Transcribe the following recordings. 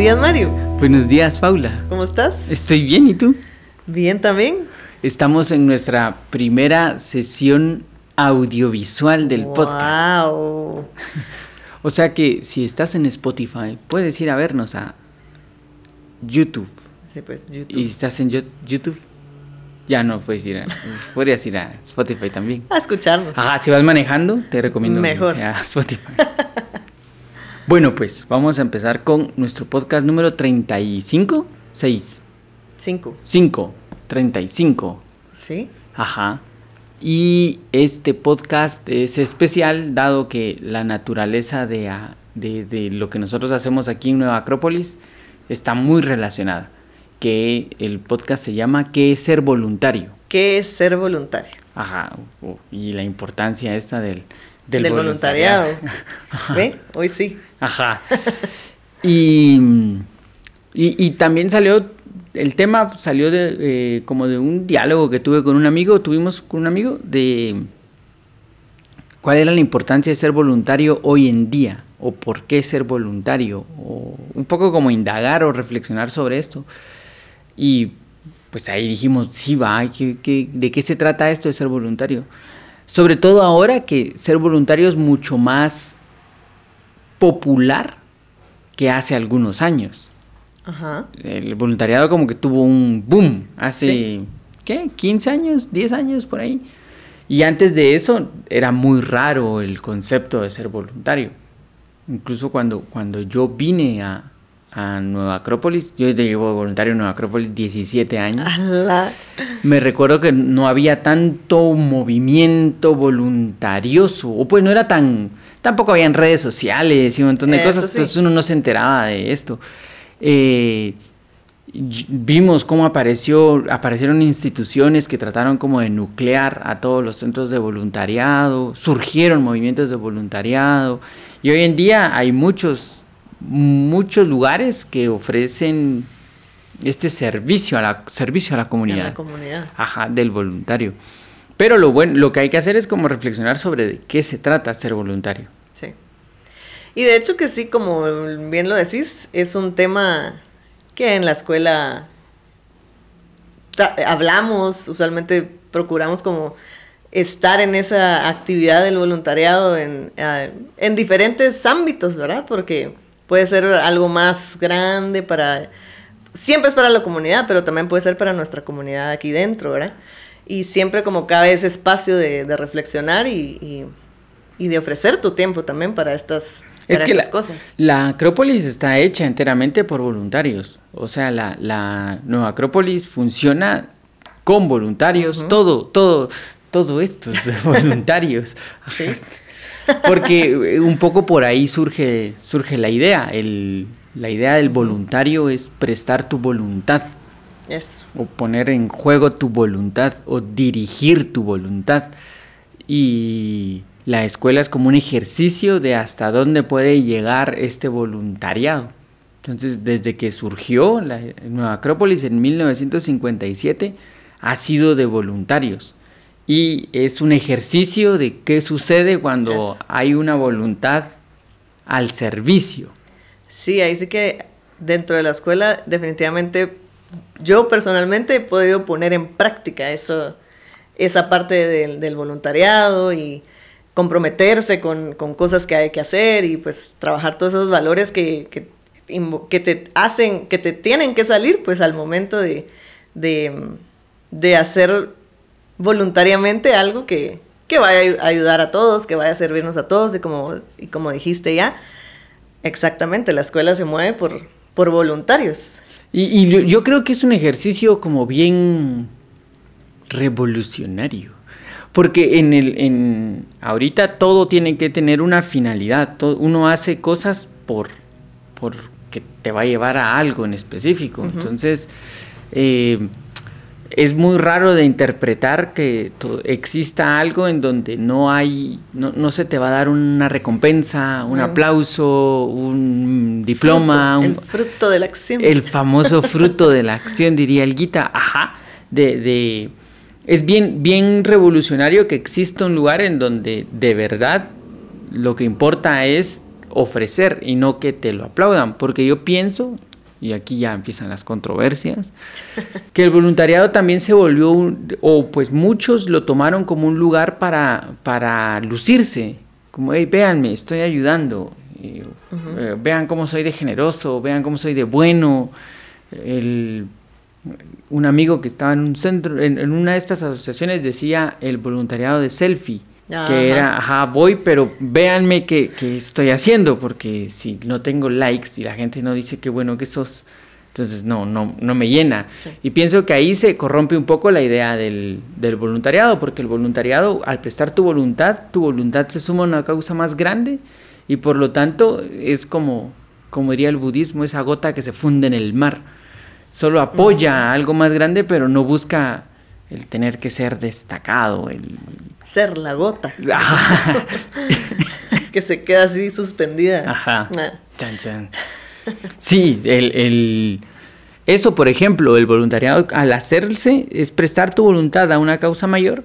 días, Mario. Buenos días, Paula. ¿Cómo estás? Estoy bien, ¿y tú? Bien también. Estamos en nuestra primera sesión audiovisual del podcast. Wow. O sea que si estás en Spotify, puedes ir a vernos a YouTube. Sí, pues Y YouTube. si estás en Yo- YouTube, ya no puedes ir a... podrías ir a Spotify también. A escucharnos. Ajá, si vas manejando, te recomiendo Mejor. que sea Spotify. bueno, pues vamos a empezar con nuestro podcast número 35, 6, Cinco. 5, 35. Sí. Ajá. Y este podcast es especial dado que la naturaleza de, de- de lo que nosotros hacemos aquí en Nueva Acrópolis está muy relacionada. Que el podcast se llama ¿Qué es ser voluntario? ¿Qué es ser voluntario? Ajá. o- Y la importancia esta del, Del, voluntariado. Ajá. ¿Ve? Hoy sí. Ajá. Y, y, y también salió, el tema salió de eh, como de un diálogo que tuve con un amigo, tuvimos con un amigo de cuál era la importancia de ser voluntario hoy en día, o por qué ser voluntario, o un poco como indagar o reflexionar sobre esto. Y pues ahí dijimos, sí va, ¿qué- qué- de qué se trata esto de ser voluntario? Sobre todo ahora que ser voluntario es mucho más popular que hace algunos años. Ajá. El voluntariado como que tuvo un boom hace, Sí. ¿qué? ¿15 años? ¿10 años por ahí? Y antes de eso era muy raro el concepto de ser voluntario. Incluso cuando, cuando yo vine a, a Nueva Acrópolis, yo llevo voluntario en Nueva Acrópolis 17 años. Ala. Me recuerdo que no había tanto movimiento voluntarioso, o pues no era tan, tampoco habían redes sociales y un montón de Eso cosas, sí. entonces uno no se enteraba de esto. Eh, vimos cómo apareció, aparecieron instituciones que trataron como de nuclear a todos los centros de voluntariado, surgieron movimientos de voluntariado, y hoy en día hay muchos, muchos lugares que ofrecen este servicio a la, servicio a la comunidad. la comunidad. Ajá, del voluntario. Pero lo bueno, lo que hay que hacer es como reflexionar sobre de qué se trata ser voluntario. Sí. Y de hecho que sí, como bien lo decís, es un tema que en la escuela hablamos, usualmente procuramos como estar en esa actividad del voluntariado en, en diferentes ámbitos, ¿verdad? Porque puede ser algo más grande para, siempre es para la comunidad, pero también puede ser para nuestra comunidad aquí dentro, ¿verdad? Y siempre como cabe ese espacio de, de reflexionar y, y- y de ofrecer tu tiempo también para estas, Es para que estas la, cosas. la Acrópolis está hecha enteramente por voluntarios. O sea, la, la Nueva Acrópolis funciona con voluntarios, todo, todo, todo esto es de voluntarios. Sí. Porque eh, un poco por ahí surge, surge la idea. El, la idea del voluntario es prestar tu voluntad. Eso. o poner en juego tu voluntad o dirigir tu voluntad. Y la escuela es como un ejercicio de hasta dónde puede llegar este voluntariado. Entonces, desde que surgió la Nueva Acrópolis en 1957, ha sido de voluntarios. Y es un ejercicio de qué sucede cuando Eso. hay una voluntad al servicio. Sí, ahí sí que dentro de la escuela definitivamente yo personalmente he podido poner en práctica eso, esa parte del, voluntariado y comprometerse con, con cosas que hay que hacer y pues trabajar todos esos valores que, que, que te hacen, que te tienen que salir pues al momento de, de, de hacer voluntariamente algo que, que vaya a ayudar a todos, que vaya a servirnos a todos y como, y como dijiste ya, exactamente, la escuela se mueve por, por voluntarios. Y, y yo- yo creo que es un ejercicio como bien revolucionario. Porque en el, en, ahorita todo tiene que tener una finalidad. to- uno hace cosas por, por que te va a llevar a algo en específico. Entonces, eh, es muy raro de interpretar que exista algo en donde no hay, no, no se te va a dar una recompensa, un aplauso, un diploma, Fruto, un- el fruto de la acción. el famoso fruto de la acción, diría el Gita. Ajá. De, de- es bien, bien revolucionario que exista un lugar en donde de verdad lo que importa es ofrecer y no que te lo aplaudan. Porque yo pienso y aquí ya empiezan las controversias, que el voluntariado también se volvió, o pues muchos lo tomaron como un lugar para, para lucirse, como, hey, véanme, estoy ayudando, eh, vean cómo soy de generoso, vean cómo soy de bueno. El, un amigo que estaba en un centro, en, una de estas asociaciones decía el voluntariado de selfie. Que era, ajá, voy, pero véanme qué, estoy haciendo, porque si no tengo likes y la gente no dice qué bueno que sos, entonces no, no, no me llena. Y pienso que ahí se corrompe un poco la idea del, del, voluntariado, porque el voluntariado, al prestar tu voluntad, tu voluntad se suma a una causa más grande y por lo tanto es como, como diría el budismo, esa gota que se funde en el mar. Solo apoya algo más grande, pero no busca el tener que ser destacado, el ser la gota. que se queda así suspendida. Ajá. Ah. Chan, chan. Sí, el, eso, por ejemplo, el voluntariado al hacerse es prestar tu voluntad a una causa mayor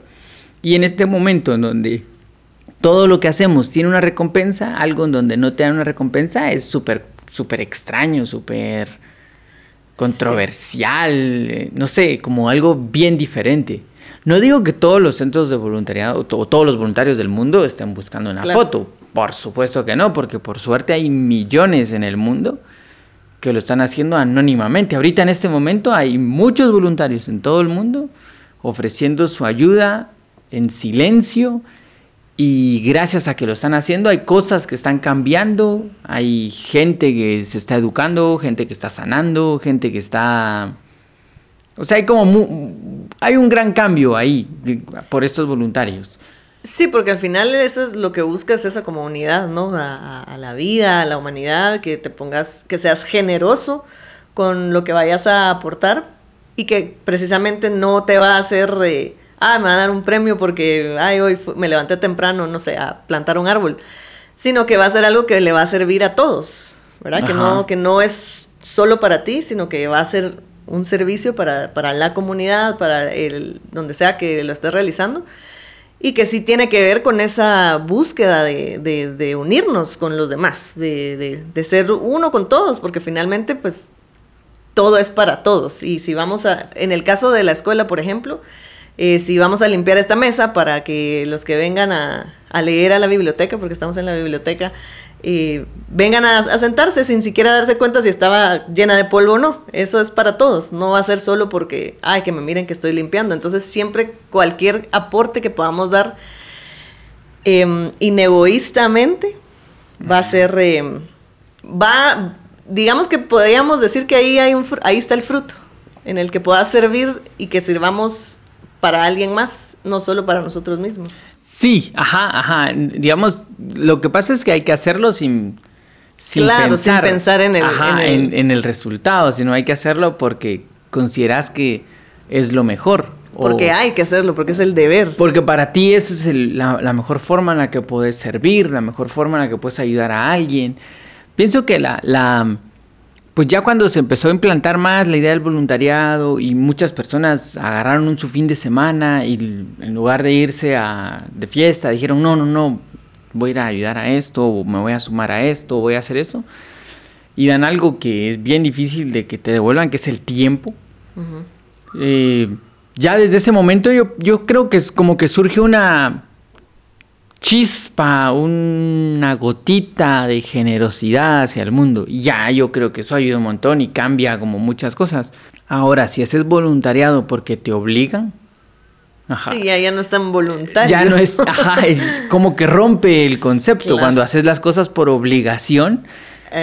y en este momento en donde todo lo que hacemos tiene una recompensa, algo en donde no te dan una recompensa es súper, súper extraño, súper controversial, eh, no sé, como algo bien diferente. No digo que todos los centros de voluntariado o todos los voluntarios del mundo estén buscando una foto. Por supuesto que no, porque por suerte hay millones en el mundo que lo están haciendo anónimamente. Ahorita en este momento hay muchos voluntarios en todo el mundo ofreciendo su ayuda en silencio y gracias a que lo están haciendo hay cosas que están cambiando, hay gente que se está educando, gente que está sanando, gente que está o sea, hay como hay un gran cambio ahí por estos voluntarios. Sí, porque al final eso es lo que buscas, esa como unidad, ¿no? A, la vida, a la humanidad, que te pongas, que seas generoso con lo que vayas a aportar y que precisamente no te va a hacer, ah, me va a dar un premio porque, ay, hoy me levanté temprano, no sé, a plantar un árbol, sino que va a ser algo que le va a servir a todos, ¿verdad? Que no, que no es solo para ti, sino que va a ser un servicio para, la comunidad, para el, donde sea que lo estés realizando, y que sí tiene que ver con esa búsqueda de, unirnos con los demás, de, ser uno con todos, porque finalmente pues todo es para todos. Y si vamos a, en el caso de la escuela, por ejemplo, eh, si vamos a limpiar esta mesa para que los que vengan a, a leer a la biblioteca, porque estamos en la biblioteca, vengan a, sentarse sin siquiera darse cuenta si estaba llena de polvo o no. Eso es para todos, no va a ser solo porque, ay, que me miren que estoy limpiando. Entonces siempre cualquier aporte que podamos dar eh, inegoístamente va a ser, em, va, digamos que podríamos decir que ahí, hay un, ahí está el fruto, en el que pueda servir y que sirvamos para alguien más, no solo para nosotros mismos. Sí, ajá, ajá. Digamos, lo que pasa es que hay que hacerlo sin, sin pensar, sin pensar en el, en, el... resultado, sino hay que hacerlo porque consideras que es lo mejor. Porque hay que hacerlo, porque es el deber. Porque para ti esa es la, la, mejor forma en la que puedes servir, la mejor forma en la que puedes ayudar a alguien. Pienso que la, la, pues ya cuando se empezó a implantar más la idea del voluntariado y muchas personas agarraron un su fin de semana y en lugar de irse a, de fiesta dijeron, no, no, no, voy a ir a ayudar a esto, o me voy a sumar a esto, o voy a hacer eso. Y dan algo que es bien difícil de que te devuelvan, que es el tiempo. Eh, ya desde ese momento yo, yo creo que es como que surge una chispa, una gotita de generosidad hacia el mundo. Ya, yo creo que eso ayuda un montón y cambia como muchas cosas. Ahora, si haces voluntariado porque te obligan, Ajá. Sí, ya, no es tan voluntario. Ya no es, ajá, es como que rompe el concepto. Cuando haces las cosas por obligación,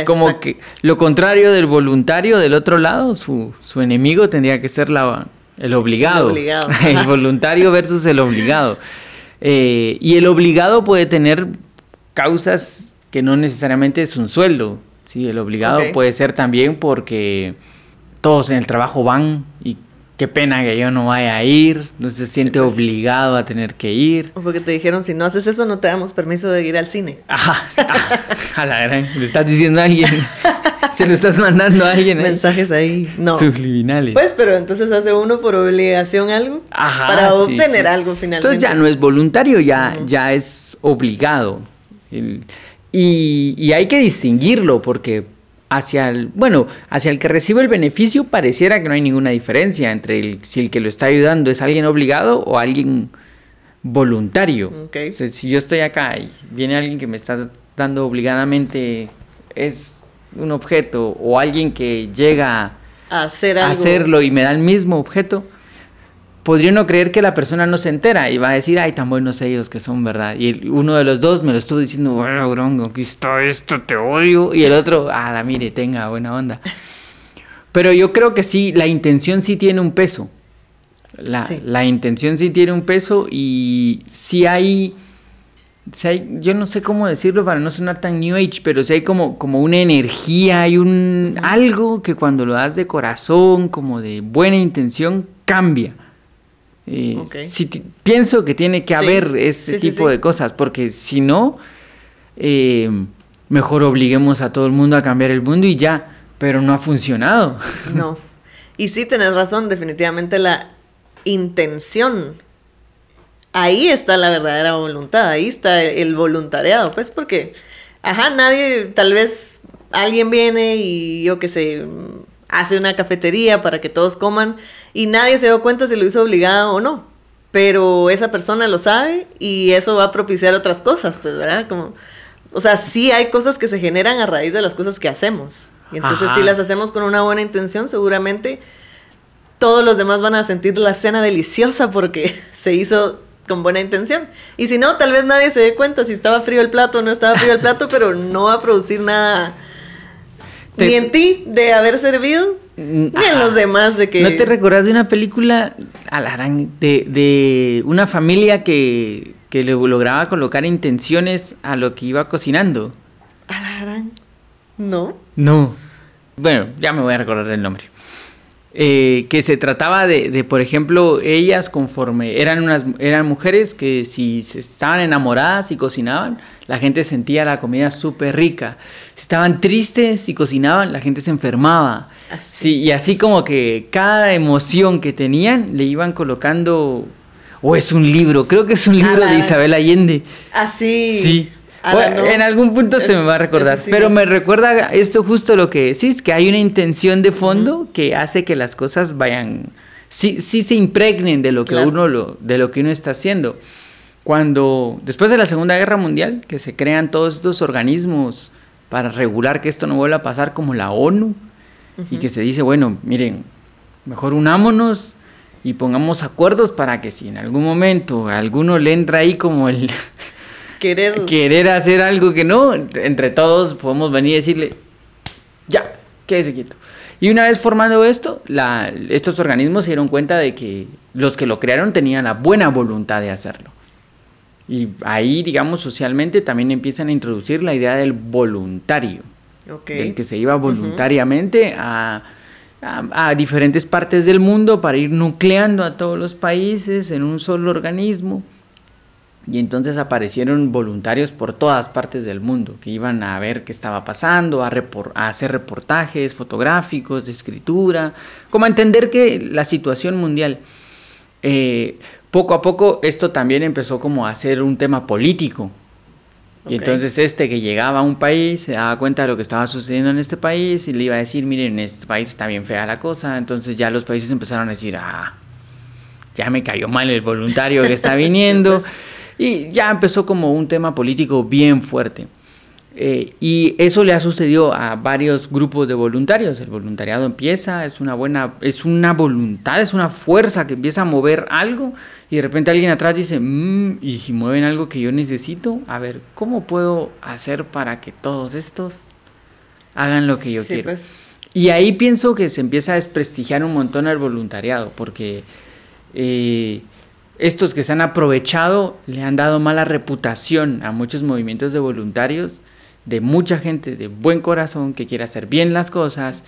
como que lo contrario del voluntario del otro lado, su, su enemigo tendría que ser la, el obligado. El, obligado. el voluntario versus el obligado. Eh, y el obligado puede tener causas que no necesariamente es un sueldo. ¿sí? El obligado puede ser también porque todos en el trabajo van y qué pena que yo no vaya a ir, no se siente pues. obligado a tener que ir. Porque te dijeron, si no haces eso no te damos permiso de ir al cine. Ajá, a la gran, le estás diciendo a alguien. Se lo estás mandando a alguien. ¿eh? Mensajes ahí, no. Subliminales. Pues, pero entonces hace uno por obligación algo. Ajá, para obtener algo finalmente. Entonces ya no es voluntario, ya, ya es obligado. y, y hay que distinguirlo porque hacia el, bueno, hacia el que recibe el beneficio pareciera que no hay ninguna diferencia entre el, si el que lo está ayudando es alguien obligado o alguien voluntario. si yo estoy acá y viene alguien que me está dando obligadamente es un objeto o alguien que llega a, hacer a hacerlo y me da el mismo objeto, podría uno creer que la persona no se entera y va a decir, ay, tan buenos ellos que son, ¿verdad? Y uno de los dos me lo estuvo diciendo, bueno, grongo, aquí está esto, te odio. Y el otro, ah, la mire, tenga buena onda. Pero yo creo que sí, la intención sí tiene un peso. La, la intención sí tiene un peso y sí hay, hay, yo no sé cómo decirlo para no sonar tan New Age, pero sí hay como, como una energía, hay un algo que cuando lo das de corazón, como de buena intención, cambia pienso que tiene que haber ese tipo de cosas, porque si no, eh, mejor obliguemos a todo el mundo a cambiar el mundo y ya, pero no ha funcionado. No. Y sí, tenés razón, definitivamente la intención. Ahí está la verdadera voluntad, ahí está el voluntariado, pues porque, ajá, nadie, tal vez alguien viene y yo qué sé, hace una cafetería para que todos coman y nadie se dio cuenta si lo hizo obligado o no. Pero esa persona lo sabe y eso va a propiciar otras cosas, pues, ¿verdad? Como, o sea, sí hay cosas que se generan a raíz de las cosas que hacemos. Y entonces si las hacemos con una buena intención, seguramente todos los demás van a sentir la cena deliciosa porque se hizo con buena intención. Y si no, tal vez nadie se dé cuenta si estaba frío el plato o no estaba frío el plato, pero no va a producir nada ni en ti de haber servido, mm, ni en los demás de que... ¿No te recordás de una película de, de una familia que, que le lograba colocar intenciones a lo que iba cocinando? Alarán. ¿No? No. Bueno, ya me voy a recordar el nombre. Eh, que se trataba de, de, por ejemplo, ellas conforme eran unas eran mujeres que si estaban enamoradas y cocinaban, la gente sentía la comida súper rica. Si estaban tristes y cocinaban, la gente se enfermaba. Sí, y así como que cada emoción que tenían le iban colocando o es un libro, creo que es un libro de Isabel Allende. Así. Sí. en algún punto se me va a recordar, pero me recuerda esto justo lo que decís, que hay una intención de fondo que hace que las cosas vayan, sí, sí se impregnen de lo que uno lo, de lo que uno está haciendo. Cuando después de la Segunda Guerra Mundial, que se crean todos estos organismos para regular que esto no vuelva a pasar como la ONU, y que se dice, bueno, miren, mejor unámonos y pongamos acuerdos para que si en algún momento a alguno le entra ahí como el querer, querer hacer algo que no, entre todos podemos venir y decirle, ya, quédese quieto. Y una vez formando esto, estos organismos se dieron cuenta de que los que lo crearon tenían la buena voluntad de hacerlo. Y ahí, digamos, socialmente también empiezan a introducir la idea del voluntario, del que se iba voluntariamente a, a, diferentes partes del mundo para ir nucleando a todos los países en un solo organismo y entonces aparecieron voluntarios por todas partes del mundo que iban a ver qué estaba pasando, a, hacer reportajes fotográficos, de escritura, como a entender que la situación mundial. Eh, poco a poco esto también empezó como a ser un tema político. Y entonces este que llegaba a un país se daba cuenta de lo que estaba sucediendo en este país y le iba a decir, miren, en este país está bien fea la cosa. Entonces ya los países empezaron a decir, ah, ya me cayó mal el voluntario que está viniendo. Pues. Y ya empezó como un tema político bien fuerte. Eh, y eso le ha sucedido a varios grupos de voluntarios. El voluntariado empieza, es una buena, es una voluntad, es una fuerza que empieza a mover algo y de repente alguien atrás dice, mm, y si mueven algo que yo necesito, a ver, ¿cómo puedo hacer para que todos estos hagan lo que yo quiero? Pues. Y ahí pienso que se empieza a desprestigiar un montón el voluntariado, porque eh, estos que se han aprovechado le han dado mala reputación a muchos movimientos de voluntarios, de mucha gente de buen corazón que quiere hacer bien las cosas,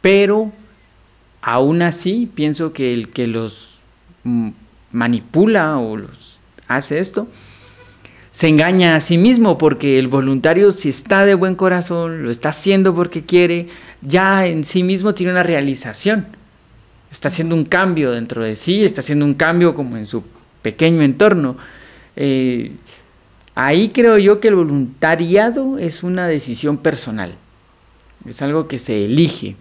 pero aún así pienso que el que los manipula o los hace esto, se engaña a sí mismo porque el voluntario si está de buen corazón, lo está haciendo porque quiere, ya en sí mismo tiene una realización está haciendo un cambio dentro de sí, está haciendo un cambio como en su pequeño entorno. Eh, ahí creo yo que el voluntariado es una decisión personal. es algo que se elige.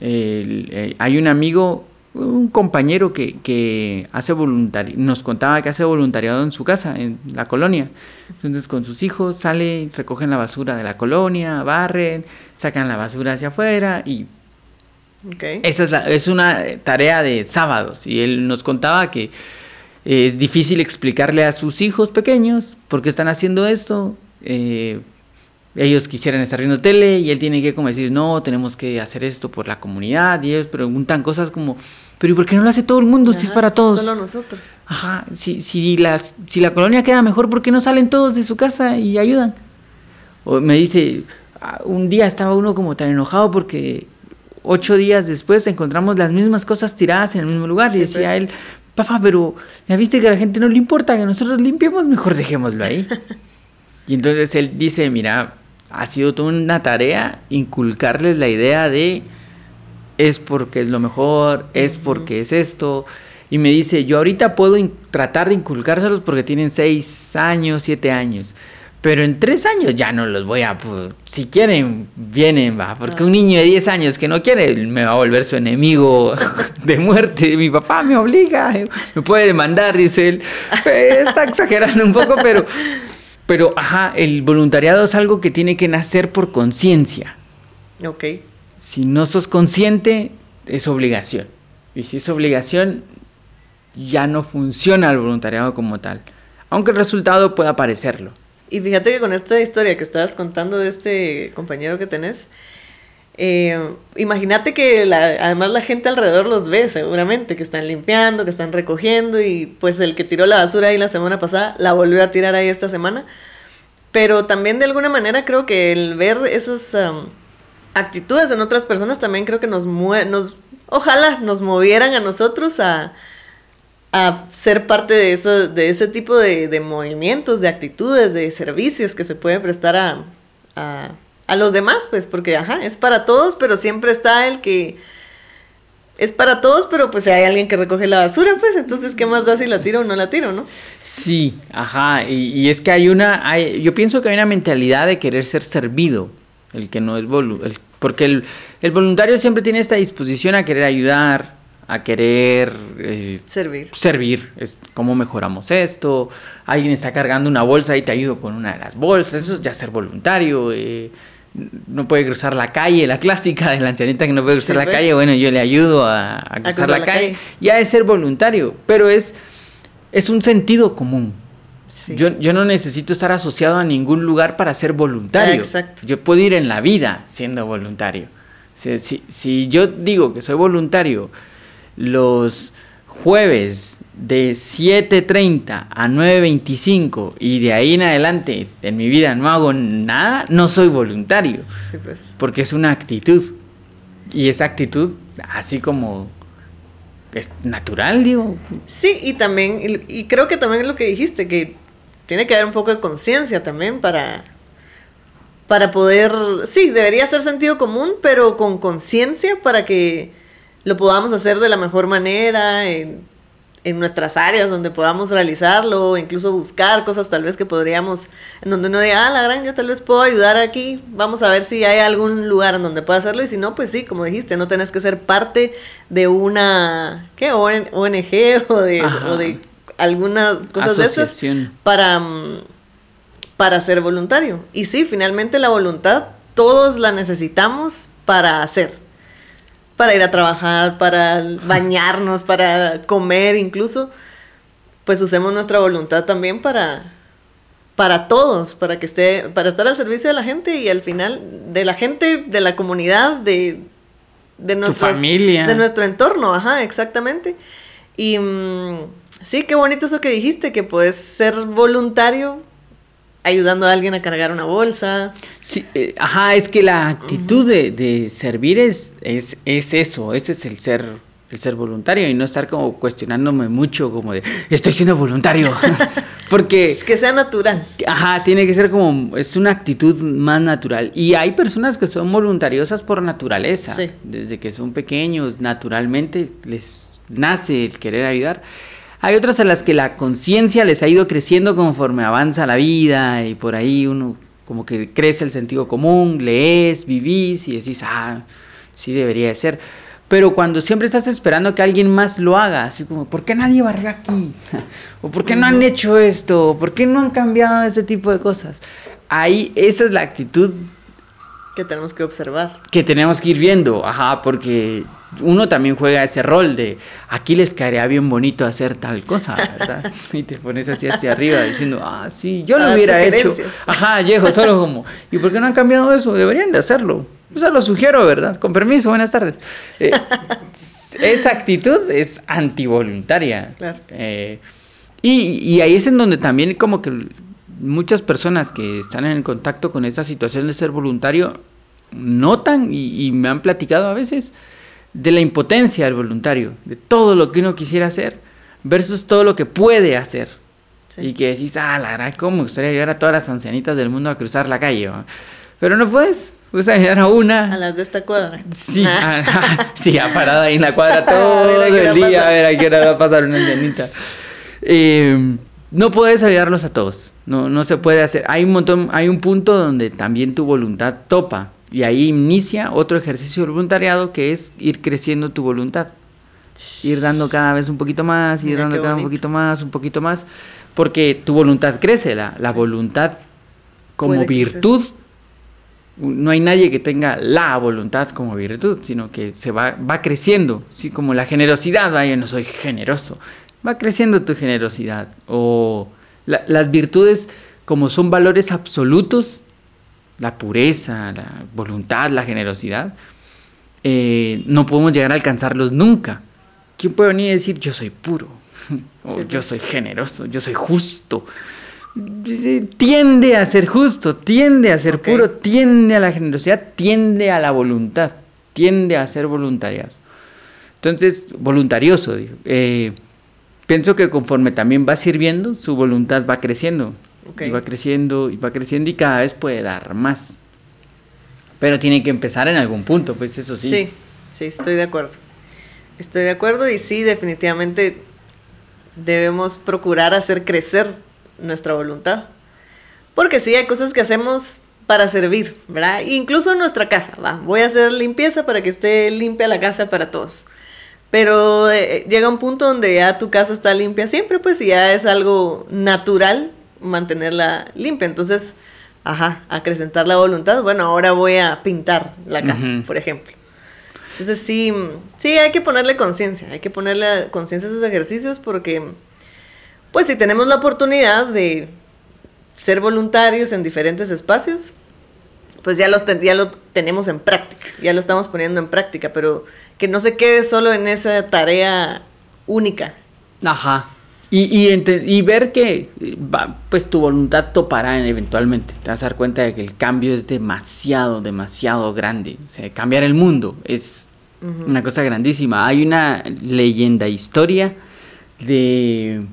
Eh, hay un amigo, un compañero que, hace voluntariado, nos contaba que hace voluntariado en su casa, en la colonia. Entonces con sus hijos sale, recogen la basura de la colonia, barren, sacan la basura hacia afuera y esa es, es una tarea de sábados. Y él nos contaba que es difícil explicarle a sus hijos pequeños por qué están haciendo esto. Eh, ellos quisieran estar viendo tele y él tiene que como decir, no, tenemos que hacer esto por la comunidad y ellos preguntan cosas como, pero ¿y por qué no lo hace todo el mundo si es para todos? Solo nosotros. Ajá, si, si, las, si la colonia queda mejor, ¿por qué no salen todos de su casa y ayudan? O me dice, ah, un día estaba uno como tan enojado porque ocho días después encontramos las mismas cosas tiradas en el mismo lugar y decía pues. él, papá, pero ya viste que a la gente no le importa que nosotros limpiemos, mejor dejémoslo ahí. y entonces él dice, mira, ha sido toda una tarea inculcarles la idea de es porque es lo mejor, es porque es esto. Y me dice, yo ahorita puedo tratar de inculcárselos porque tienen seis años, siete años. Pero en tres años ya no los voy a... Pues, si quieren, vienen, va. Porque un niño de diez años que no quiere me va a volver su enemigo de muerte. Mi papá me obliga, me puede demandar, dice él. Está exagerando un poco, pero pero, ajá, el voluntariado es algo que tiene que nacer por conciencia. Ok. Si no sos consciente, es obligación. Y si es obligación, ya no funciona el voluntariado como tal. Aunque el resultado pueda parecerlo. Y fíjate que con esta historia que estabas contando de este compañero que tenés, eh, imagínate que además la gente alrededor los ve seguramente, que están limpiando, que están recogiendo y pues el que tiró la basura ahí la semana pasada la volvió a tirar ahí esta semana. Pero también de alguna manera creo que el ver esas actitudes en otras personas también creo que nos mueve, nos, ojalá nos movieran a nosotros a, a ser parte de, eso, de ese tipo de, de, movimientos, de actitudes, de servicios que se puede prestar a, a a los demás, pues, porque, ajá, es para todos, pero siempre está el que es para todos, pero pues si hay alguien que recoge la basura, pues entonces, ¿qué más da si la tiro o no la tiro, no? Sí, ajá, y, es que hay una, hay, yo pienso que hay una mentalidad de querer ser servido, el que no es voluntario, porque el, el voluntario siempre tiene esta disposición a querer ayudar, a querer eh, servir. Servir, es cómo mejoramos esto. Alguien está cargando una bolsa y te ayudo con una de las bolsas. Eso es ya ser voluntario. Eh, no puede cruzar la calle, la clásica de la ancianita que no puede cruzar la pues. calle, bueno, yo le ayudo a, cruzar, la, calle. ya es ser voluntario, pero es, es un sentido común. Yo, yo, no necesito estar asociado a ningún lugar para ser voluntario. Yo puedo ir en la vida siendo voluntario. Si, si yo digo que soy voluntario los jueves de 7.30 a 9.25 y de ahí en adelante en mi vida no hago nada, no soy voluntario. Pues. Porque es una actitud. Y esa actitud, así como es natural, digo. Sí, y también, y, creo que también es lo que dijiste, que tiene que haber un poco de conciencia también para, para poder, sí, debería ser sentido común, pero con conciencia para que lo podamos hacer de la mejor manera, en nuestras áreas donde podamos realizarlo, incluso buscar cosas tal vez que podríamos, en donde uno diga, ah, la gran, yo tal vez puedo ayudar aquí, vamos a ver si hay algún lugar en donde pueda hacerlo, y si no, pues sí, como dijiste, no tenés que ser parte de una, ¿qué? ONG o de, o de algunas cosas de esas para, para ser voluntario. Y sí, finalmente la voluntad todos la necesitamos para hacer para ir a trabajar, para bañarnos, para comer incluso, pues usemos nuestra voluntad también para, para todos, para que esté, para estar al servicio de la gente y al final de la gente, de la comunidad, de, de nuestra familia, de nuestro entorno, ajá, exactamente. Y mm, sí, qué bonito eso que dijiste, que puedes ser voluntario ayudando a alguien a cargar una bolsa. Sí, eh, ajá, es que la actitud de, servir es, es, es, eso, ese es el ser, el ser voluntario y no estar como cuestionándome mucho como de, estoy siendo voluntario. Porque... que sea natural. Ajá, tiene que ser como, es una actitud más natural. Y hay personas que son voluntariosas por naturaleza. Desde que son pequeños, naturalmente les nace el querer ayudar. Hay otras a las que la conciencia les ha ido creciendo conforme avanza la vida y por ahí uno como que crece el sentido común, lees, vivís y decís, ah, sí debería de ser. Pero cuando siempre estás esperando que alguien más lo haga, así como, ¿por qué nadie barrió aquí? ¿O por qué no han hecho esto? ¿Por qué no han cambiado ese tipo de cosas? Ahí, esa es la actitud que tenemos que observar. Que tenemos que ir viendo, ajá, porque uno también juega ese rol de aquí les caería bien bonito hacer tal cosa, ¿verdad? y te pones así hacia arriba diciendo, ah, sí, yo lo ah, hubiera hecho. Ajá, viejo, solo como, ¿y por qué no han cambiado eso? Deberían de hacerlo. O sea, lo sugiero, ¿verdad? Con permiso, buenas tardes. Eh, esa actitud es antivoluntaria. Claro. Eh, y, y ahí es en donde también como que muchas personas que están en contacto con esa situación de ser voluntario notan y, me han platicado a veces de la impotencia del voluntario, de todo lo que uno quisiera hacer versus todo lo que puede hacer. Y que decís, ah, la verdad, ¿cómo me gustaría llegar a todas las ancianitas del mundo a cruzar la calle? Pero no puedes, puedes ayudar a una. A las de esta cuadra. Sí, a, sí, a parada ahí en la cuadra todo el día, a ver a qué hora va a pasar una ancianita. Eh, no puedes ayudarlos a todos. No, no se puede hacer. Hay un montón, hay un punto donde también tu voluntad topa. Y ahí inicia otro ejercicio de voluntariado que es ir creciendo tu voluntad. Ir dando cada vez un poquito más, ir dando cada vez un poquito más, un poquito más. Porque tu voluntad crece, la, la voluntad como virtud. No hay nadie que tenga la voluntad como virtud, sino que se va, va creciendo. ¿sí? Como la generosidad, vaya, no soy generoso. Va creciendo tu generosidad. O las virtudes, como son valores absolutos, la pureza, la voluntad, la generosidad, eh, no podemos llegar a alcanzarlos nunca. ¿Quién puede venir y decir yo soy puro? o yo soy generoso, yo soy justo. Tiende a ser justo, tiende a ser puro, tiende a la generosidad, tiende a la voluntad, tiende a ser voluntariado. Entonces, voluntarioso, digo. Eh, pienso que conforme también va sirviendo, su voluntad va creciendo. Y va creciendo y va creciendo y cada vez puede dar más. Pero tiene que empezar en algún punto, pues eso sí. Sí, sí, estoy de acuerdo. Estoy de acuerdo y sí, definitivamente debemos procurar hacer crecer nuestra voluntad. Porque sí, hay cosas que hacemos para servir, ¿verdad? Incluso en nuestra casa, va. Voy a hacer limpieza para que esté limpia la casa para todos. Pero eh, llega un punto donde ya tu casa está limpia siempre, pues ya es algo natural mantenerla limpia. Entonces, ajá, acrecentar la voluntad. Bueno, ahora voy a pintar la casa, por ejemplo. Entonces sí, sí hay que ponerle conciencia, hay que ponerle conciencia a esos ejercicios porque, pues si tenemos la oportunidad de ser voluntarios en diferentes espacios, pues ya, los ya lo tenemos en práctica, ya lo estamos poniendo en práctica, pero que no se quede solo en esa tarea única. Ajá. Y, y, ver que pues tu voluntad topará eventualmente. Te vas a dar cuenta de que el cambio es demasiado, demasiado grande. O sea, cambiar el mundo es una cosa grandísima. Hay una leyenda, historia de...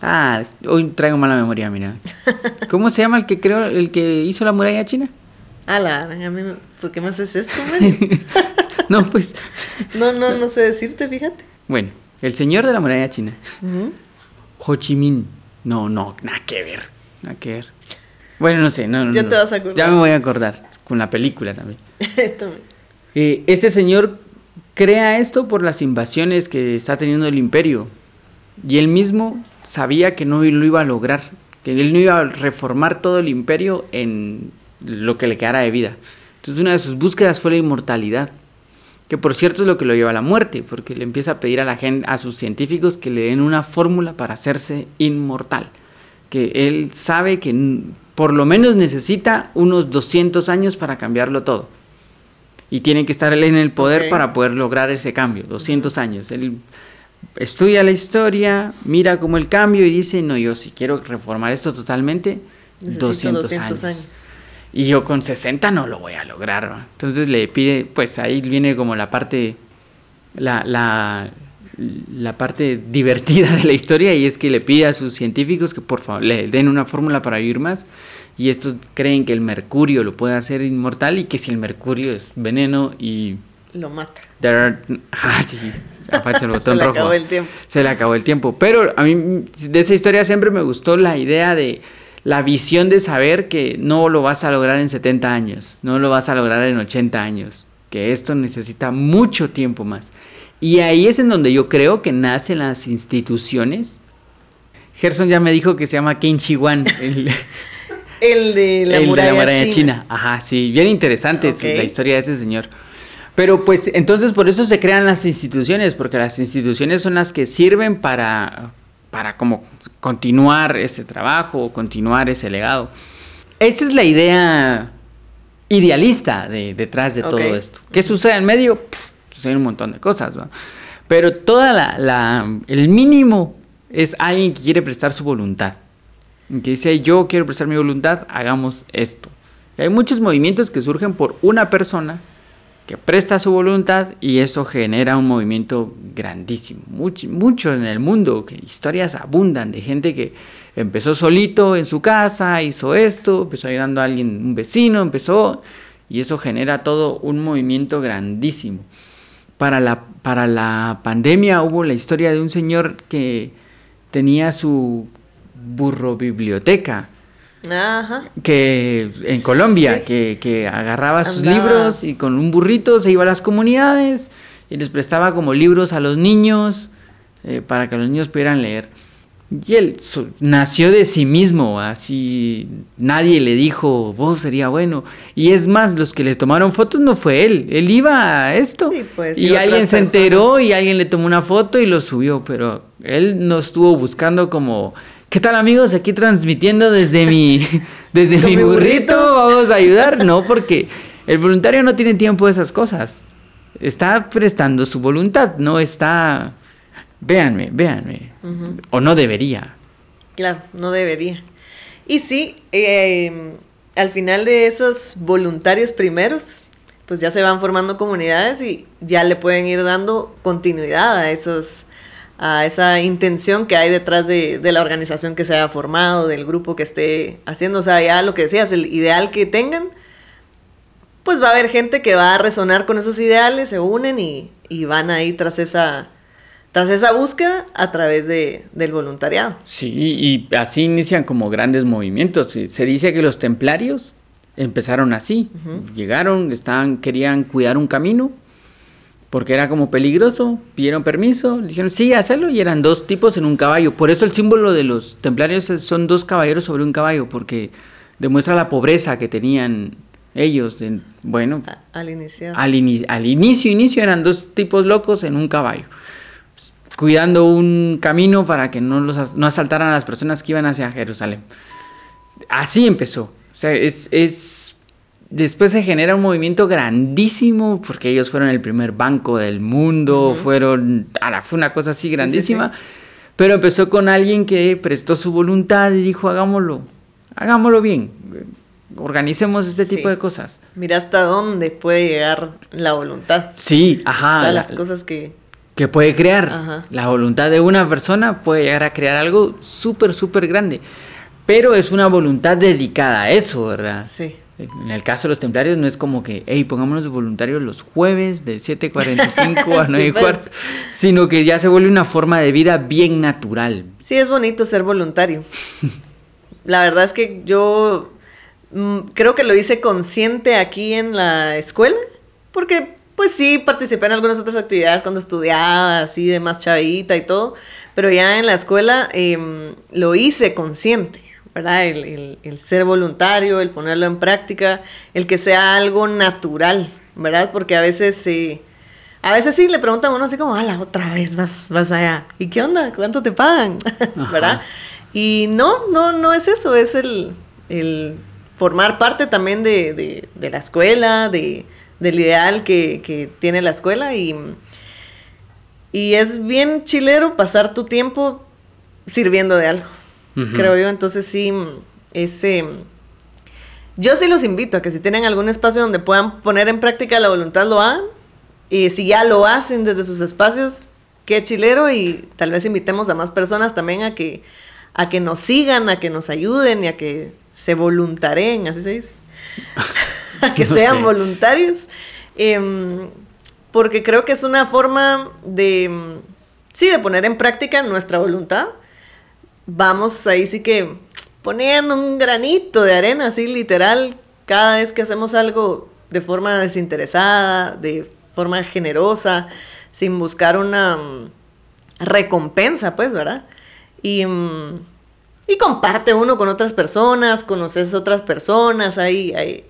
Ah, hoy traigo mala memoria, mira. ¿Cómo se llama el que creo, el que hizo la muralla china? Ah, la, a mí, ¿por qué me haces esto, no, pues. no, no, no sé decirte, fíjate. Bueno, el señor de la muralla china. Ho Chi Minh. No, no, nada que ver. Nada que ver. Bueno, no sé, no, no. Ya te vas a acordar. Ya me voy a acordar. Con la película también. Eh, este señor crea esto por las invasiones que está teniendo el imperio. Y él mismo sabía que no lo iba a lograr. Que él no iba a reformar todo el imperio en lo que le quedara de vida. Entonces una de sus búsquedas fue la inmortalidad, que por cierto es lo que lo lleva a la muerte, porque le empieza a pedir a la gente, a sus científicos que le den una fórmula para hacerse inmortal, que él sabe que por lo menos necesita unos 200 años para cambiarlo todo. Y tiene que estar él en el poder para poder lograr ese cambio, 200 años. Él estudia la historia, mira como el cambio y dice, no, yo si quiero reformar esto totalmente, 200, años. Y yo con 60 no lo voy a lograr. Entonces le pide, pues ahí viene como la parte, la, la, la, parte divertida de la historia y es que le pide a sus científicos que por favor le den una fórmula para vivir más. Y estos creen que el mercurio lo puede hacer inmortal y que si el mercurio es veneno y... Lo mata. ah, sí, el botón se le acabó el tiempo. Se le acabó el tiempo. Pero a mí de esa historia siempre me gustó la idea de la visión de saber que no lo vas a lograr en 70 años, no lo vas a lograr en 80 años, que esto necesita mucho tiempo más. Y ahí es en donde yo creo que nacen las instituciones. Gerson ya me dijo que se llama Ken Chiwan. El, el de la muralla, china. Ajá, sí, bien interesante la historia de ese señor. Pero pues entonces por eso se crean las instituciones, porque las instituciones son las que sirven para, para como continuar ese trabajo, continuar ese legado. Esa es la idea idealista de, detrás de todo esto. ¿Qué sucede en medio? suceden un montón de cosas, ¿no? Pero toda la, el mínimo es alguien que quiere prestar su voluntad. Que dice, yo quiero prestar mi voluntad, hagamos esto. hay muchos movimientos que surgen por una persona que presta su voluntad y eso genera un movimiento grandísimo. Mucho, en el mundo, que historias abundan de gente que empezó solito en su casa, hizo esto, empezó ayudando a alguien, un vecino, empezó y eso genera todo un movimiento grandísimo. Para la, para la pandemia hubo la historia de un señor que tenía su burro biblioteca que en Colombia, que, agarraba sus libros y con un burrito se iba a las comunidades y les prestaba como libros a los niños eh, para que los niños pudieran leer. Y él nació de sí mismo, así nadie le dijo, vos sería bueno. Y es más, los que le tomaron fotos no fue él, él iba a esto. Pues, y, alguien se enteró y alguien le tomó una foto y lo subió, pero él no estuvo buscando como ¿Qué tal amigos? Aquí transmitiendo desde mi, desde mi burrito, vamos a ayudar. No, porque el voluntario no tiene tiempo de esas cosas. Está prestando su voluntad, no está... Véanme, véanme. O no debería. Claro, no debería. Y sí, eh, al final de esos voluntarios primeros, pues ya se van formando comunidades y ya le pueden ir dando continuidad a esos a esa intención que hay detrás de, la organización que se haya formado, del grupo que esté haciendo. O sea, ya lo que decías, el ideal que tengan, pues va a haber gente que va a resonar con esos ideales, se unen y, van ahí tras esa, tras esa búsqueda a través de, del voluntariado. Sí, y así inician como grandes movimientos. Se dice que los templarios empezaron así, llegaron, estaban, querían cuidar un camino porque era como peligroso, pidieron permiso, dijeron sí, hacerlo y eran dos tipos en un caballo. Por eso el símbolo de los templarios son dos caballeros sobre un caballo, porque demuestra la pobreza que tenían ellos. bueno, al inicio. Al, inicio, inicio eran dos tipos locos en un caballo, cuidando un camino para que no, los, no asaltaran a las personas que iban hacia Jerusalén. Así empezó. O sea, es, es Después se genera un movimiento grandísimo, porque ellos fueron el primer banco del mundo, fueron, ahora fue una cosa así grandísima, pero empezó con alguien que prestó su voluntad y dijo, hagámoslo, hagámoslo bien, organicemos este tipo de cosas. Mira hasta dónde puede llegar la voluntad. Sí, ajá. Todas las cosas que... Que puede crear. La voluntad de una persona puede llegar a crear algo súper, súper grande. Pero es una voluntad dedicada a eso, ¿verdad? Sí. En el caso de los templarios no es como que, hey, pongámonos de voluntarios los jueves de 7.45 a 9 y pues. cuarto, sino que ya se vuelve una forma de vida bien natural. Sí, es bonito ser voluntario. la verdad es que yo mm, creo que lo hice consciente aquí en la escuela, porque pues sí, participé en algunas otras actividades cuando estudiaba, así de más chavita y todo, pero ya en la escuela em, lo hice consciente. ¿Verdad? El, ser voluntario, el ponerlo en práctica, el que sea algo natural, ¿verdad? Porque a veces sí, a veces sí le preguntan a uno así como, la otra vez vas, vas allá. ¿Y qué onda? ¿Cuánto te pagan? ¿Verdad? Y no, no, no es eso, es el, formar parte también de, la escuela, de, del ideal que, tiene la escuela y, y es bien chilero pasar tu tiempo sirviendo de algo creo yo. Entonces sí, ese... Yo sí los invito a que si tienen algún espacio donde puedan poner en práctica la voluntad, lo hagan. Y si ya lo hacen desde sus espacios, qué chilero. Y tal vez invitemos a más personas también a que, a que nos sigan, a que nos ayuden y a que se voluntaren, así se dice. a que sean voluntarios. Em, porque creo que es una forma de, sí, de poner en práctica nuestra voluntad vamos ahí sí que poniendo un granito de arena, así literal, cada vez que hacemos algo de forma desinteresada, de forma generosa, sin buscar una mm, recompensa, pues, ¿verdad? Y, mm, y comparte uno con otras personas, conoces otras personas, hay, hay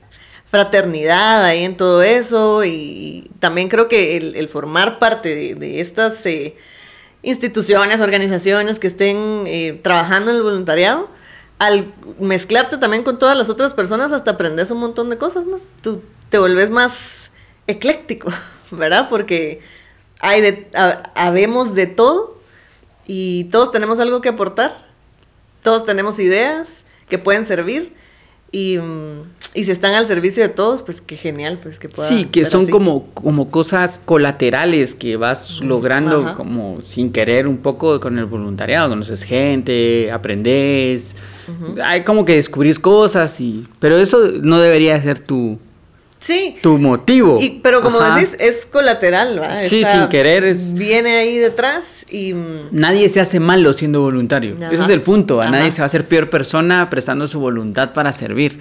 fraternidad ahí en todo eso y también creo que el, formar parte de, estas eh, instituciones, organizaciones que estén eh, trabajando en el voluntariado, al mezclarte también con todas las otras personas, hasta aprendes un montón de cosas más. Tú te vuelves más ecléctico, ¿verdad? Porque hay habemos de todo y todos tenemos algo que aportar, todos tenemos ideas que pueden servir y, y, si están al servicio de todos, pues qué genial, pues que pueda Sí, que son como, como cosas colaterales que vas logrando como sin querer un poco con el voluntariado, conoces gente, aprendes, hay como que descubrís cosas y... Pero eso no debería ser tu, Sí. Tu motivo. pero como decís, es colateral, ¿va? Sí, sin querer es... Viene ahí detrás y... Mm, nadie se hace malo siendo voluntario. Ese es el punto. A nadie se va a hacer peor persona prestando su voluntad para servir.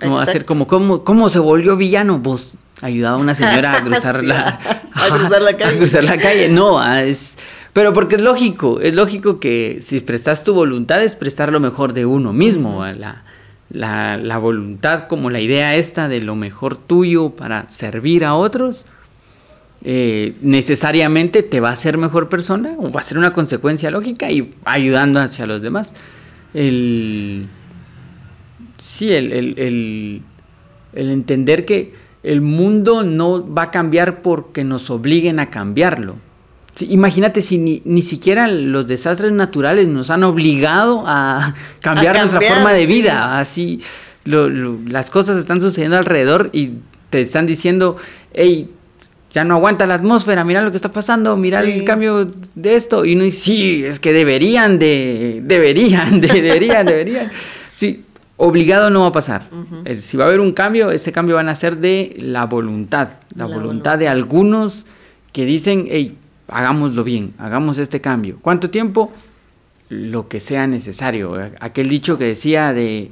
No va a ser como, ¿cómo, ¿cómo se volvió villano? Vos ayudaba a una señora a cruzar, la, a, cruzar la calle. A cruzar la calle. No, es... Pero porque es lógico, es lógico que si prestas tu voluntad es prestar lo mejor de uno mismo. a La, voluntad como la idea esta de lo mejor tuyo para servir a otros, eh, necesariamente te va a hacer mejor persona o va a ser una consecuencia lógica y ayudando hacia los demás. El, sí, el, el entender que el mundo no va a cambiar porque nos obliguen a cambiarlo imagínate si ni, siquiera los desastres naturales nos han obligado a cambiar, nuestra forma de vida. Así las cosas están sucediendo alrededor y te están diciendo, hey, ya no aguanta la atmósfera, mira lo que está pasando, mira el cambio de esto. Y no dice, sí, es que deberían de, deberían, deberían, deberían. Sí, obligado no va a pasar. Si va a haber un cambio, ese cambio va a nacer de la voluntad, la, voluntad de algunos que dicen, hey, hagámoslo bien, hagamos este cambio. ¿Cuánto tiempo? Lo que sea necesario. Aquel dicho que decía de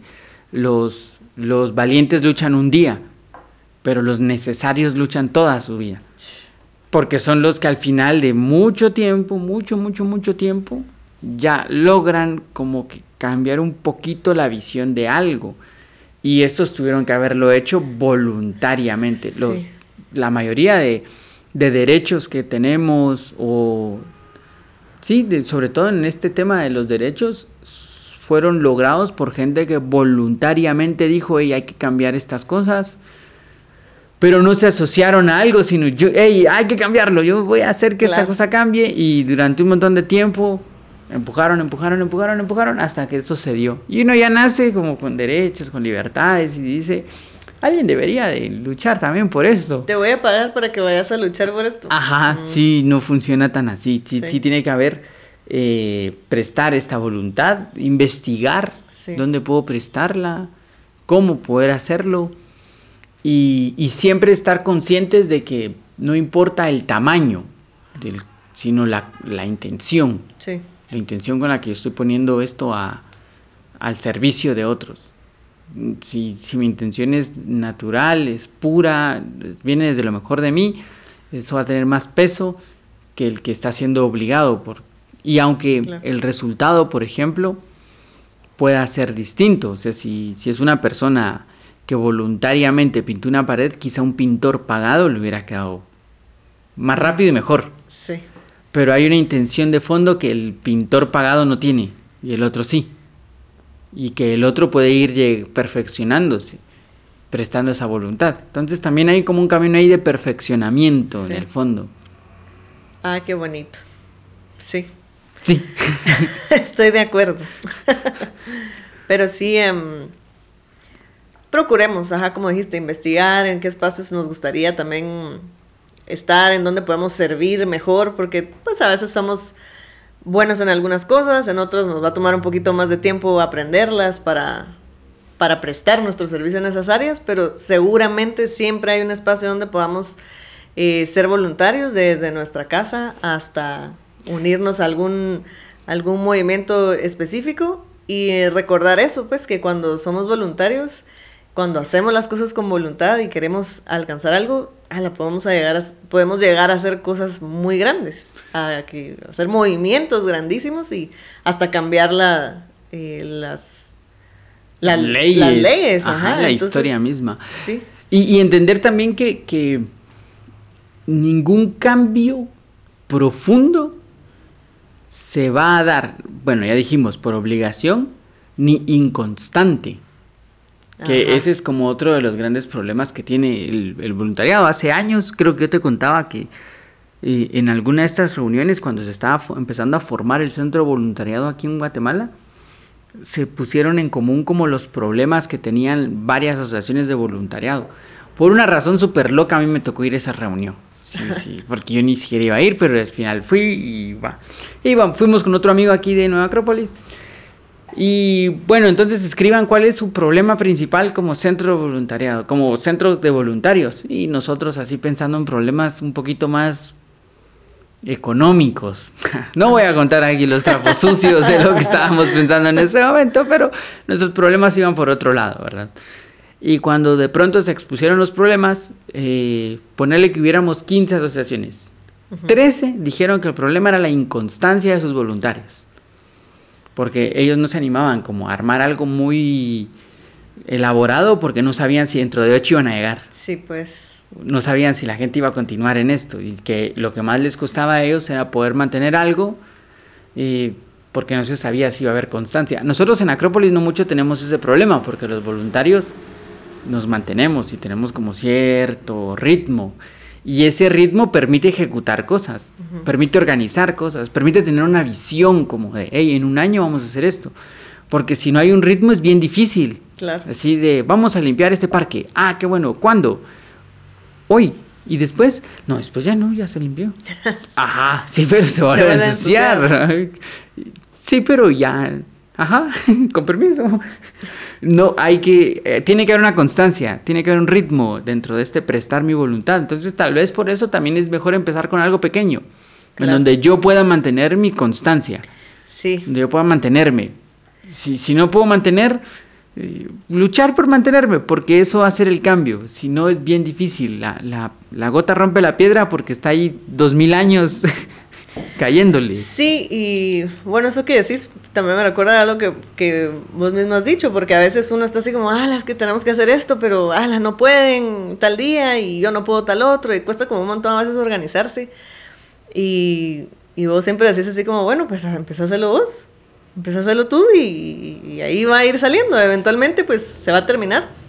los, los valientes luchan un día, pero los necesarios luchan toda su vida. Porque son los que al final de mucho tiempo, mucho, mucho, mucho tiempo, ya logran como que cambiar un poquito la visión de algo. Y estos tuvieron que haberlo hecho voluntariamente. Los, la mayoría de, de derechos que tenemos o sí, sobre todo en este tema de los derechos fueron logrados por gente que voluntariamente dijo, hey, hay que cambiar estas cosas, pero no se asociaron a algo, sino yo, hey, hay que cambiarlo, yo voy a hacer que esta cosa cambie y durante un montón de tiempo empujaron, empujaron, empujaron, empujaron hasta que esto se dio. Y uno ya nace como con derechos, con libertades y dice, alguien debería de luchar también por esto. Te voy a pagar para que vayas a luchar por esto. Ajá, sí, no funciona tan así. Sí, tiene que haber, eh, prestar esta voluntad, investigar dónde puedo prestarla, cómo poder hacerlo y, siempre estar conscientes de que no importa el tamaño, sino la, intención. La intención con la que yo estoy poniendo esto al servicio de otros si, si mi intención es natural, es pura, viene desde lo mejor de mí, eso va a tener más peso que el que está siendo obligado por... Y aunque el resultado, por ejemplo, pueda ser distinto, o sea, si, si es una persona que voluntariamente pintó una pared, quizá un pintor pagado le hubiera quedado más rápido y mejor. Sí. Pero hay una intención de fondo que el pintor pagado no tiene y el otro sí y que el otro puede ir perfeccionándose, prestando esa voluntad. Entonces también hay como un camino ahí de perfeccionamiento en el fondo. Ah, qué bonito. Sí. Sí. Estoy de acuerdo. Pero sí, em, procuremos, ajá, como dijiste, investigar en qué espacios nos gustaría también estar, en dónde podemos servir mejor, porque pues a veces somos buenos en algunas cosas, en otros nos va a tomar un poquito más de tiempo aprenderlas para, para prestar nuestros servicios en esas áreas, pero seguramente siempre hay un espacio donde podamos eh, ser voluntarios desde nuestra casa hasta unirnos a algún, algún movimiento específico y recordar eso, pues que cuando somos voluntarios, cuando hacemos las cosas con voluntad y queremos alcanzar algo, la podemos, llegar a, podemos llegar a hacer cosas muy grandes, a, que, hacer movimientos grandísimos y hasta cambiar la, eh, las, las leyes, la historia misma. Sí. Y, entender también que, que ningún cambio profundo se va a dar, bueno, ya dijimos, por obligación, ni inconstante. Que ese es como otro de los grandes problemas que tiene el, voluntariado. Hace años creo que yo te contaba que eh, en alguna de estas reuniones, cuando se estaba empezando a formar el centro voluntariado aquí en Guatemala, se pusieron en común como los problemas que tenían varias asociaciones de voluntariado. Por una razón súper loca a mí me tocó ir a esa reunión. Sí, sí, porque yo ni siquiera iba a ir, pero al final fui y va. Y fuimos con otro amigo aquí de Nueva Acrópolis. Y bueno, entonces escriban cuál es su problema principal como centro de voluntariado, como centro de voluntarios. Y nosotros así pensando en problemas un poquito más económicos. No voy a contar aquí los trapos sucios de lo que estábamos pensando en ese momento, pero nuestros problemas iban por otro lado, ¿verdad? Y cuando de pronto se expusieron los problemas, eh, ponerle que hubiéramos 15 asociaciones. 13 dijeron que el problema era la inconstancia de sus voluntarios. Porque ellos no se animaban como a armar algo muy elaborado porque no sabían si dentro de 8 iban a llegar. Sí, pues. No sabían si la gente iba a continuar en esto. Y que lo que más les costaba a ellos era poder mantener algo. Eh, porque no se sabía si iba a haber constancia. Nosotros en Acrópolis no mucho tenemos ese problema porque los voluntarios nos mantenemos y tenemos como cierto ritmo. Y ese ritmo permite ejecutar cosas, permite organizar cosas, permite tener una visión como de, hey, en un año vamos a hacer esto. Porque si no hay un ritmo es bien difícil. Claro. Así de, vamos a limpiar este parque. Ah, qué bueno. ¿Cuándo? Hoy. Y después, no, después ya no, ya se limpió. Ajá, sí, pero se va a ensuciar. Sí, pero ya, ajá, con permiso no hay que, eh, tiene que haber una constancia, tiene que haber un ritmo dentro de este prestar mi voluntad. Entonces tal vez por eso también es mejor empezar con algo pequeño, en donde yo pueda mantener mi constancia, sí. donde yo pueda mantenerme. Si, si no puedo mantener, eh, luchar por mantenerme, porque eso va a ser el cambio. Si no es bien difícil, la, la, la gota rompe la piedra porque está ahí dos mil años cayéndole. Sí, y bueno, eso que decís también me recuerda a algo que, que, vos mismo has dicho, porque a veces uno está así como, ah, es que tenemos que hacer esto, pero ah, no pueden tal día y yo no puedo tal otro, y cuesta como un montón a veces organizarse. Y, y vos siempre decís así como, bueno, pues empezá a hacerlo vos, empezá a hacerlo tú y, y ahí va a ir saliendo, eventualmente pues se va a terminar.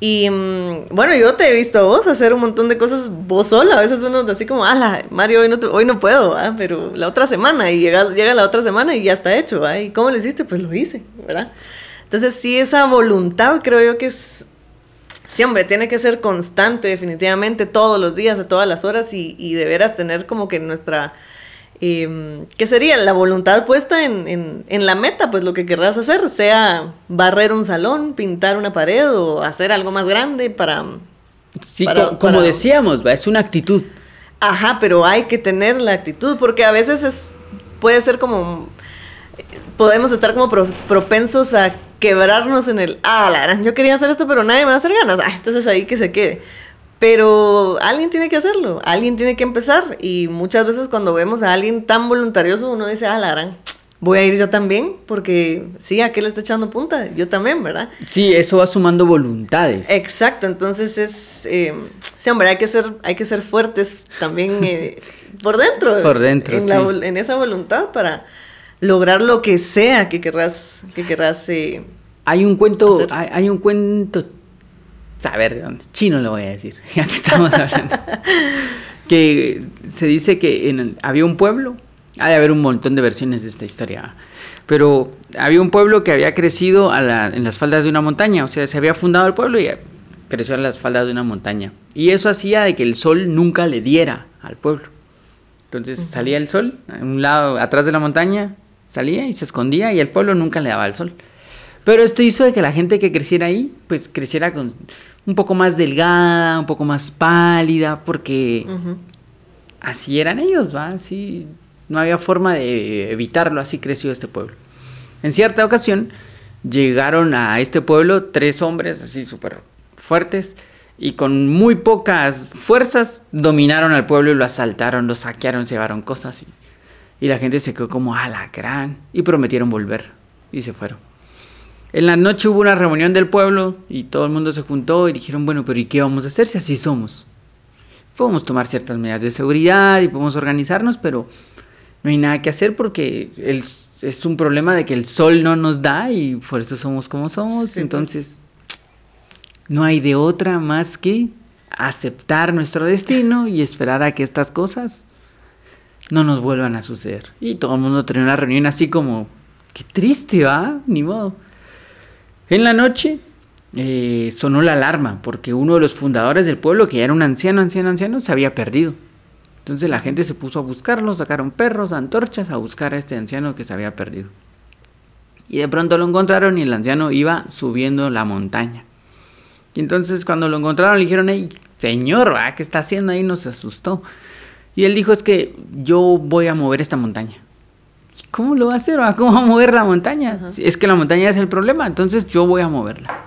Y mm, bueno, yo te he visto a vos hacer un montón de cosas vos sola. A veces uno así como, ala, Mario, hoy no, hoy no puedo, pero la otra semana. Y llega, llega la otra semana y ya está hecho. ¿Y cómo lo hiciste? Pues lo hice, ¿verdad? Entonces, sí, esa voluntad creo yo que es. Sí, hombre, tiene que ser constante, definitivamente, todos los días, a todas las horas y, y de veras tener como que nuestra eh, ¿qué sería? La voluntad puesta en, la meta, pues lo que querrás hacer, sea barrer un salón, pintar una pared o hacer algo más grande para... Sí, como decíamos, es una actitud. Ajá, pero hay que tener la actitud porque a veces es, puede ser como... Podemos estar como propensos a quebrarnos en el, ah, la yo quería hacer esto, pero nadie me va a hacer ganas. Ah, entonces ahí que se quede. Pero alguien tiene que hacerlo, alguien tiene que empezar. Y muchas veces cuando vemos a alguien tan voluntarioso, uno dice, ah, la gran, voy a ir yo también, porque sí, ¿a qué le está echando punta? Yo también, ¿verdad? Sí, eso va sumando voluntades. Exacto, entonces es, eh, sí, hombre, hay que ser, hay que ser fuertes también eh, por dentro. Por dentro, en, sí. en esa voluntad para lograr lo que sea que querrás, que querrás eh, hay un cuento, hay, hay, un cuento a ver, chino lo voy a decir, ya que estamos hablando. que se dice que en, había un pueblo, ha de haber un montón de versiones de esta historia, pero había un pueblo que había crecido en las faldas de una montaña, o sea, se había fundado el pueblo y creció en las faldas de una montaña. Y eso hacía de que el sol nunca le diera al pueblo. Entonces salía el sol, a un lado, atrás de la montaña, salía y se escondía y el pueblo nunca le daba el sol. Pero esto hizo de que la gente que creciera ahí, pues creciera con un poco más delgada, un poco más pálida, porque así eran ellos, ¿va? Así no había forma de evitarlo, así creció este pueblo. En cierta ocasión llegaron a este pueblo tres hombres así súper fuertes y con muy pocas fuerzas dominaron al pueblo y lo asaltaron, lo saquearon, se llevaron cosas y, y la gente se quedó como alacrán y prometieron volver y se fueron. En la noche hubo una reunión del pueblo y todo el mundo se juntó y dijeron, bueno, pero ¿y qué vamos a hacer si así somos? Podemos tomar ciertas medidas de seguridad y podemos organizarnos, pero no hay nada que hacer porque es un problema de que el sol no nos da y por eso somos como somos. Pues. Entonces, no hay de otra más que aceptar nuestro destino y esperar a que estas cosas no nos vuelvan a suceder. Y todo el mundo tenía una reunión así como, qué triste, ¿va? Ni modo. En la noche eh, sonó la alarma porque uno de los fundadores del pueblo, que era un anciano, anciano, anciano, se había perdido. Entonces la gente se puso a buscarlo, sacaron perros, antorchas a buscar a este anciano que se había perdido. Y de pronto lo encontraron y el anciano iba subiendo la montaña. Y entonces cuando lo encontraron le dijeron, hey, señor, ¿qué está haciendo ahí? Nos asustó. Y él dijo, es que yo voy a mover esta montaña. ¿Cómo lo va a hacer? ¿Cómo va a mover la montaña? Es que la montaña es el problema, entonces yo voy a moverla.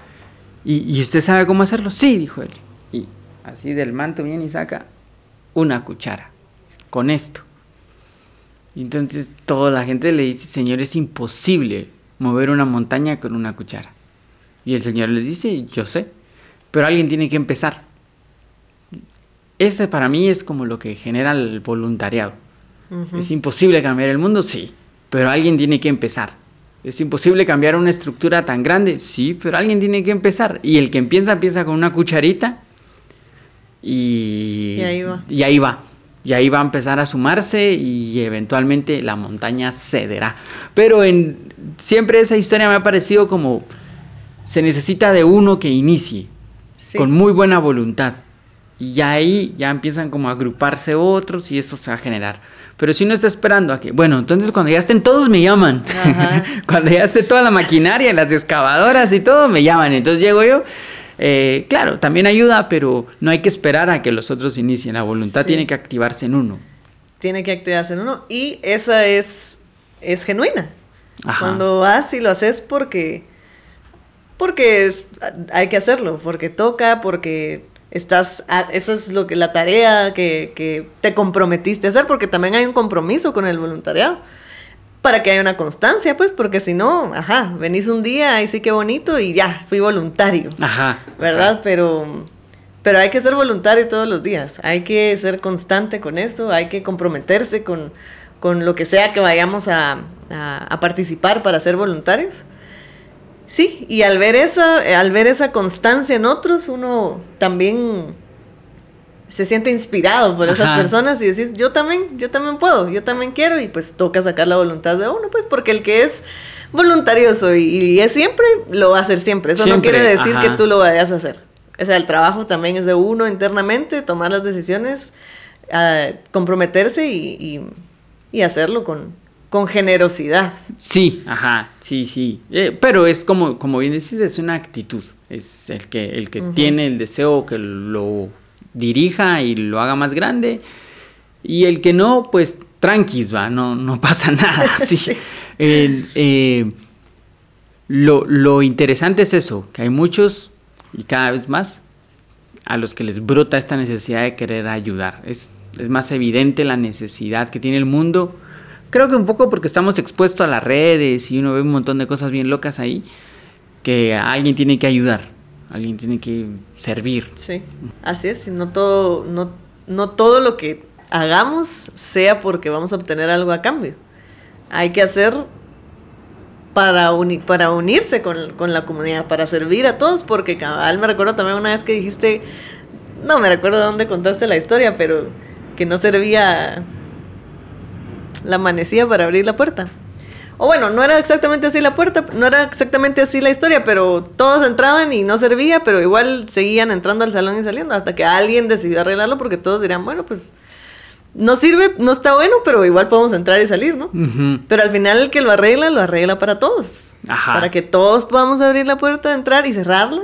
¿Y, usted sabe cómo hacerlo? Sí, dijo él. Y así del manto viene y saca una cuchara con esto. Y entonces toda la gente le dice, Señor, es imposible mover una montaña con una cuchara. Y el Señor les dice, yo sé, pero alguien tiene que empezar. Ese para mí es como lo que genera el voluntariado. Es imposible cambiar el mundo, sí, pero alguien tiene que empezar. Es imposible cambiar una estructura tan grande, sí, pero alguien tiene que empezar. Y el que empieza, empieza con una cucharita y, y ahí va. Y ahí va. Y ahí va a empezar a sumarse y eventualmente la montaña cederá. Pero en, siempre esa historia me ha parecido como se necesita de uno que inicie con muy buena voluntad. Y ahí ya empiezan como a agruparse otros y esto se va a generar. Pero si uno está esperando a que, bueno, entonces cuando ya estén todos me llaman. cuando ya esté toda la maquinaria, las excavadoras y todo, me llaman. Entonces llego yo. Eh, claro, también ayuda, pero no hay que esperar a que los otros inicien. La voluntad tiene que activarse en uno. Tiene que activarse en uno. Y esa es, es genuina. Cuando vas y lo haces porque, porque hay que hacerlo, porque toca, porque estás, eso es lo que la tarea que, que, te comprometiste a hacer, porque también hay un compromiso con el voluntariado, para que haya una constancia, pues, porque si no, ajá, venís un día y sí que bonito y ya, fui voluntario, ajá, ¿verdad? Pero, pero hay que ser voluntario todos los días, hay que ser constante con eso, hay que comprometerse con, con lo que sea que vayamos a, a participar para ser voluntarios. Sí, y al ver esa, al ver esa constancia en otros, uno también se siente inspirado por esas personas y decís, yo también, yo también puedo, yo también quiero, y pues toca sacar la voluntad de uno, pues porque el que es voluntarioso y, es siempre, lo va a hacer siempre. Eso no quiere decir que tú lo vayas a hacer. O sea, el trabajo también es de uno internamente, tomar las decisiones, ah, comprometerse y, y hacerlo con, con generosidad. Sí, ajá, sí, sí. Eh, pero es como, como bien dices, es una actitud. Es el que, el que tiene el deseo que lo dirija y lo haga más grande. Y el que no, pues tranquis, va, no, no pasa nada. sí. Eh, lo, lo interesante es eso, que hay muchos, y cada vez más, a los que les brota esta necesidad de querer ayudar. Es, es más evidente la necesidad que tiene el mundo Creo que un poco porque estamos expuestos a las redes y uno ve un montón de cosas bien locas ahí, que alguien tiene que ayudar, alguien tiene que servir. Sí, así es, no todo, no, no todo lo que hagamos sea porque vamos a obtener algo a cambio. Hay que hacer para, para unirse con, la comunidad, para servir a todos, porque cabal, me recuerdo también una vez que dijiste, no me recuerdo de dónde contaste la historia, pero que no servía la manecilla para abrir la puerta. O bueno, no era exactamente así la puerta, no era exactamente así la historia, pero todos entraban y no servía, pero igual seguían entrando al salón y saliendo hasta que alguien decidió arreglarlo porque todos dirían, bueno, pues no sirve, no está bueno, pero igual podemos entrar y salir, ¿no? Pero al final el que lo arregla, lo arregla para todos. Para que todos podamos abrir la puerta, entrar y cerrarla.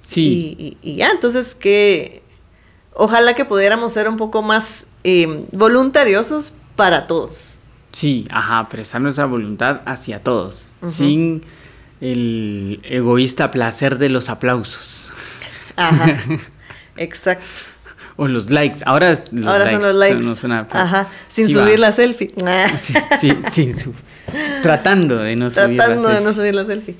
Sí. Y, ya, entonces que ojalá que pudiéramos ser un poco más eh, voluntariosos para todos. Sí, ajá, prestar nuestra voluntad hacia todos, sin el egoísta placer de los aplausos. Ajá, exacto. O los likes. Ahora, los Ahora son los likes. Ajá, sin subir la selfie. Sí, Tratando de no subir la selfie. Tratando de no subir la selfie.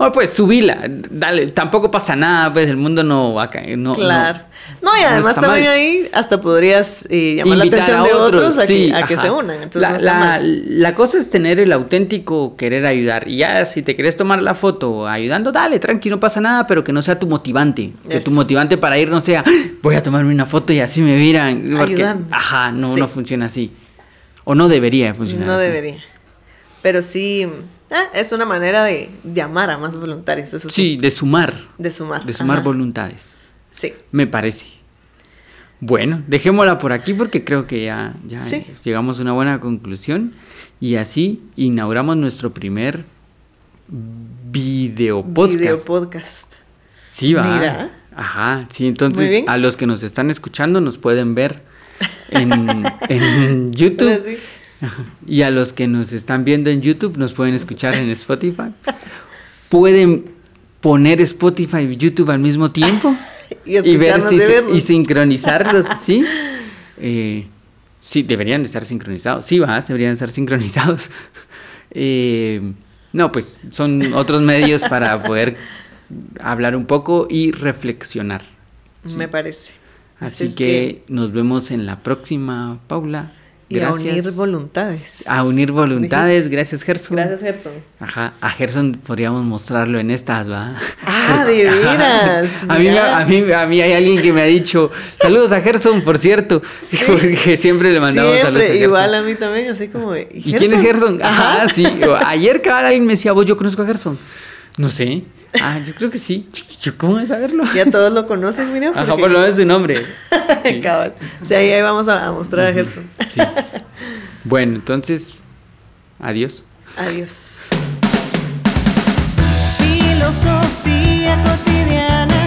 Oh, pues subila, dale, tampoco pasa nada, pues el mundo no va a caer. No, claro. No, y además también ahí hasta podrías eh, llamar la atención de otros, a, que, se unan. la, cosa es tener el auténtico querer ayudar. Y ya si te quieres tomar la foto ayudando, dale, tranqui, no pasa nada, pero que no sea tu motivante. Que tu motivante para ir no sea, ah, voy a tomarme una foto y así me miran. Porque, ajá, no, no funciona así. O no debería funcionar no así. No debería. Pero sí Ah, es una manera de llamar a más voluntarios. Eso sí, de sumar. De sumar. De sumar voluntades. Sí. Me parece. Bueno, dejémosla por aquí porque creo que ya, ya llegamos a una buena conclusión y así inauguramos nuestro primer video podcast. Video podcast. Sí, va. Mira. Ajá, sí, entonces a los que nos están escuchando nos pueden ver en, en YouTube. Y a los que nos están viendo en YouTube nos pueden escuchar en Spotify. Pueden poner Spotify y YouTube al mismo tiempo y, ver si y sincronizarlos, ¿sí? Eh, sí, deberían de estar sincronizados. Sí, va, deberían estar sincronizados. Eh, no, pues son otros medios para poder hablar un poco y reflexionar. Me parece. Así, que nos vemos en la próxima, Paula. Y a unir voluntades. A unir voluntades, gracias Gerson. Gracias Gerson. Ajá, a Gerson podríamos mostrarlo en estas, ¿va? Ah, de veras. a, mí, a, mí, a mí hay alguien que me ha dicho, saludos a Gerson, por cierto, porque siempre le mandamos saludos a Gerson. Igual a mí también, así como, ¿y, quién es Gerson? Ajá, sí. Ayer cada alguien me decía, vos, yo conozco a Gerson. No sé. Ah, yo creo que sí. ¿Cómo de saberlo? Ya todos lo conocen, mira. Ajá, por lo menos su nombre. Sí. sí, ahí vamos a, mostrar a Gerson. Sí, Bueno, entonces, adiós. Adiós. Filosofía cotidiana.